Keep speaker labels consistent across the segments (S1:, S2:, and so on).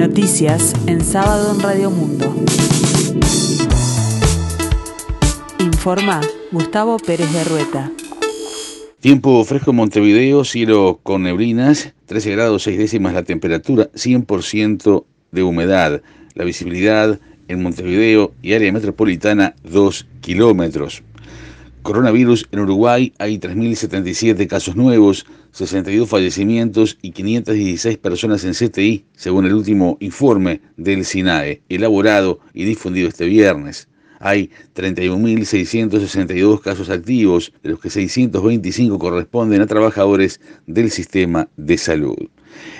S1: Noticias en sábado en Radio Mundo. Informa Gustavo Pérez de Rueta.
S2: Tiempo fresco en Montevideo, cielo con neblinas, 13 grados 6 décimas la temperatura, 100% de humedad. La visibilidad en Montevideo y área metropolitana 2 kilómetros. Coronavirus en Uruguay hay 3.077 casos nuevos, 62 fallecimientos y 516 personas en CTI, según el último informe del SINAE, elaborado y difundido este viernes. Hay 31.662 casos activos, de los que 625 corresponden a trabajadores del sistema de salud.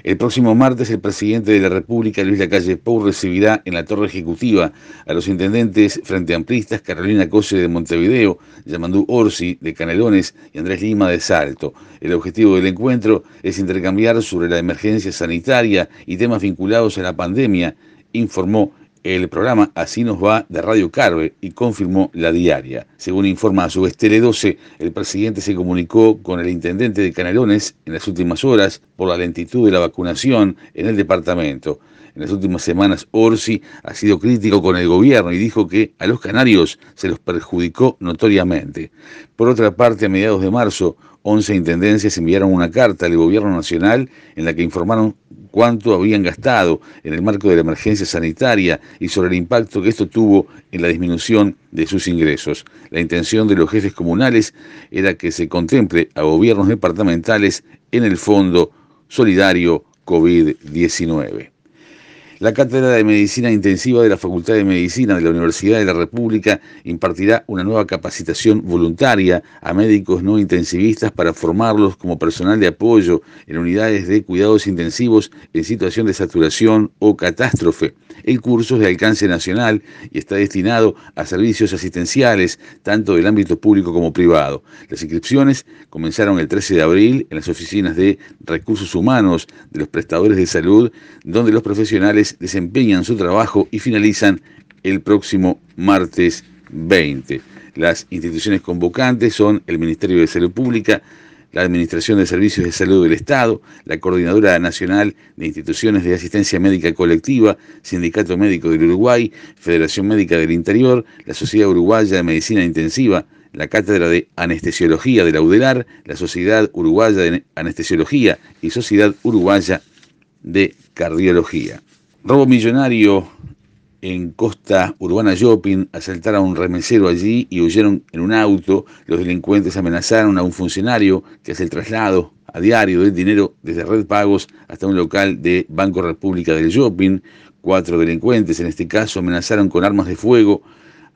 S2: El próximo martes, el presidente de la República, Luis Lacalle Pou, recibirá en la Torre Ejecutiva a los intendentes frente amplistas Carolina Cose de Montevideo, Yamandú Orsi de Canelones y Andrés Lima de Salto. El objetivo del encuentro es intercambiar sobre la emergencia sanitaria y temas vinculados a la pandemia, informó el programa Así nos va de Radio Carve y confirmó la diaria. Según informa a su vez Tele 12, el presidente se comunicó con el intendente de Canelones en las últimas horas por la lentitud de la vacunación en el departamento. En las últimas semanas, Orsi ha sido crítico con el gobierno y dijo que a los canarios se los perjudicó notoriamente. Por otra parte, a mediados de marzo, 11 intendencias enviaron una carta al gobierno nacional en la que informaron cuánto habían gastado en el marco de la emergencia sanitaria y sobre el impacto que esto tuvo en la disminución de sus ingresos. La intención de los jefes comunales era que se contemple a gobiernos departamentales en el Fondo Solidario COVID-19. La Cátedra de Medicina Intensiva de la Facultad de Medicina de la Universidad de la República impartirá una nueva capacitación voluntaria a médicos no intensivistas para formarlos como personal de apoyo en unidades de cuidados intensivos en situación de saturación o catástrofe. El curso es de alcance nacional y está destinado a servicios asistenciales, tanto del ámbito público como privado. Las inscripciones comenzaron el 13 de abril en las oficinas de recursos humanos de los prestadores de salud, donde los profesionales desempeñan su trabajo y finalizan el próximo martes 20. Las instituciones convocantes son el Ministerio de Salud Pública, la Administración de Servicios de Salud del Estado, la Coordinadora Nacional de Instituciones de Asistencia Médica Colectiva, Sindicato Médico del Uruguay, Federación Médica del Interior, la Sociedad Uruguaya de Medicina Intensiva, la Cátedra de Anestesiología de la UDELAR, la Sociedad Uruguaya de Anestesiología y Sociedad Uruguaya de Cardiología. Robo millonario en Costa Urbana Shopping, asaltaron a un remesero allí y huyeron en un auto. Los delincuentes amenazaron a un funcionario que hace el traslado a diario del dinero desde Red Pagos hasta un local de Banco República del Shopping. Cuatro delincuentes, en este caso, amenazaron con armas de fuego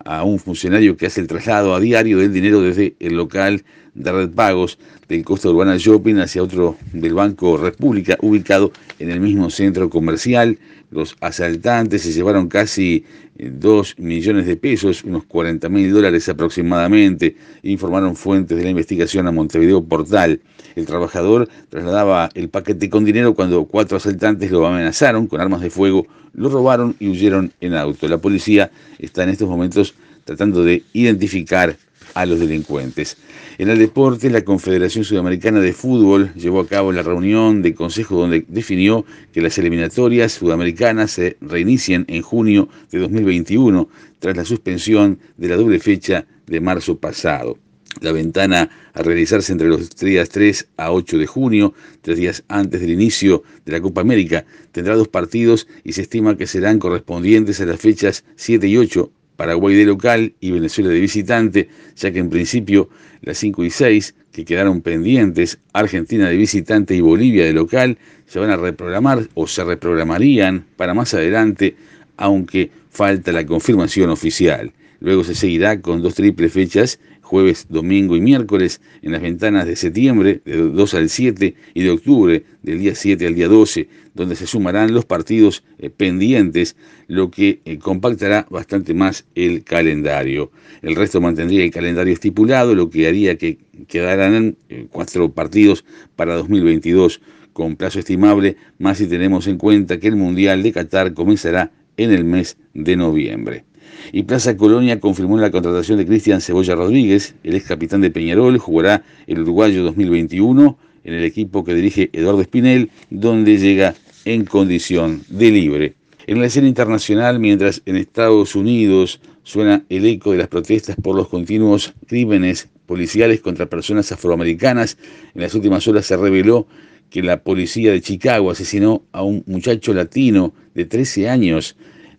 S2: a un funcionario que hace el traslado a diario del dinero desde el local de Red Pagos del Costa Urbana Shopping hacia otro del Banco República, ubicado en el mismo centro comercial. Los asaltantes se llevaron casi 2 eh, millones de pesos, unos 40 mil dólares aproximadamente, informaron fuentes de la investigación a Montevideo Portal. El trabajador trasladaba el paquete con dinero cuando cuatro asaltantes lo amenazaron con armas de fuego, lo robaron y huyeron en auto. La policía está en estos momentos tratando de identificar a los delincuentes. En el deporte, la Confederación Sudamericana de Fútbol llevó a cabo la reunión de consejo donde definió que las eliminatorias sudamericanas se reinicien en junio de 2021 tras la suspensión de la doble fecha de marzo pasado. La ventana a realizarse entre los días 3 a 8 de junio, tres días antes del inicio de la Copa América, tendrá dos partidos y se estima que serán correspondientes a las fechas 7 y 8 Paraguay de local y Venezuela de visitante, ya que en principio las 5 y 6 que quedaron pendientes, Argentina de visitante y Bolivia de local, se van a reprogramar o se reprogramarían para más adelante, aunque falta la confirmación oficial. Luego se seguirá con dos triples fechas jueves, domingo y miércoles en las ventanas de septiembre, de 2 al 7, y de octubre, del día 7 al día 12, donde se sumarán los partidos eh, pendientes, lo que eh, compactará bastante más el calendario. El resto mantendría el calendario estipulado, lo que haría que quedaran eh, cuatro partidos para 2022 con plazo estimable, más si tenemos en cuenta que el Mundial de Qatar comenzará en el mes de noviembre. Y Plaza Colonia confirmó la contratación de Cristian Cebolla Rodríguez, el ex capitán de Peñarol, jugará el uruguayo 2021 en el equipo que dirige Eduardo Espinel, donde llega en condición de libre. En la escena internacional, mientras en Estados Unidos suena el eco de las protestas por los continuos crímenes policiales contra personas afroamericanas, en las últimas horas se reveló que la policía de Chicago asesinó a un muchacho latino de 13 años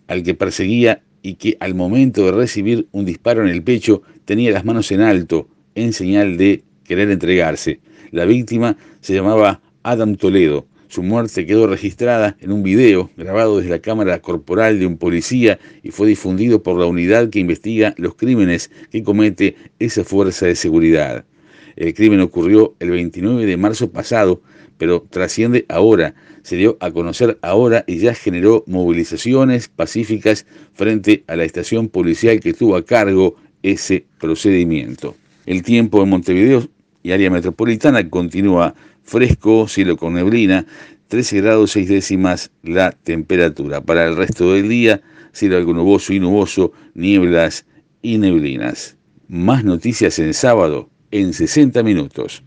S2: al que perseguía y que al momento de recibir un disparo en el pecho tenía las manos en alto en señal de querer entregarse. La víctima se llamaba Adam Toledo. Su muerte quedó registrada en un video grabado desde la cámara corporal de un policía y fue difundido por la unidad que investiga los crímenes que comete esa fuerza de seguridad. El crimen ocurrió el 29 de marzo pasado, pero trasciende ahora, se dio a conocer ahora y ya generó movilizaciones pacíficas frente a la estación policial que tuvo a cargo ese procedimiento. El tiempo en Montevideo y área metropolitana continúa fresco, cielo con neblina, 13 grados 6 décimas la temperatura. Para el resto del día, cielo algo nuboso y nuboso, nieblas y neblinas. Más noticias en sábado en 60 minutos.